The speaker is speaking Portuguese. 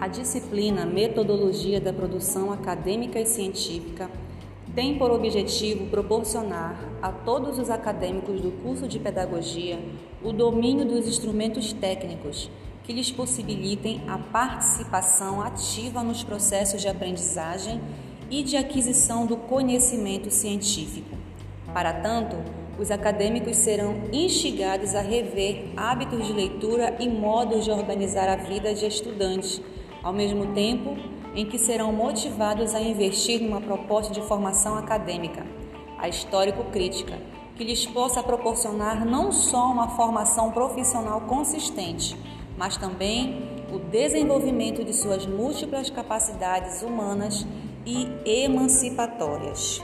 A disciplina Metodologia da Produção Acadêmica e Científica tem por objetivo proporcionar a todos os acadêmicos do curso de Pedagogia o domínio dos instrumentos técnicos que lhes possibilitem a participação ativa nos processos de aprendizagem e de aquisição do conhecimento científico. Para tanto, os acadêmicos serão instigados a rever hábitos de leitura e modos de organizar a vida de estudantes, ao mesmo tempo em que serão motivados a investir numa proposta de formação acadêmica, a histórico-crítica, que lhes possa proporcionar não só uma formação profissional consistente, mas também o desenvolvimento de suas múltiplas capacidades humanas e emancipatórias.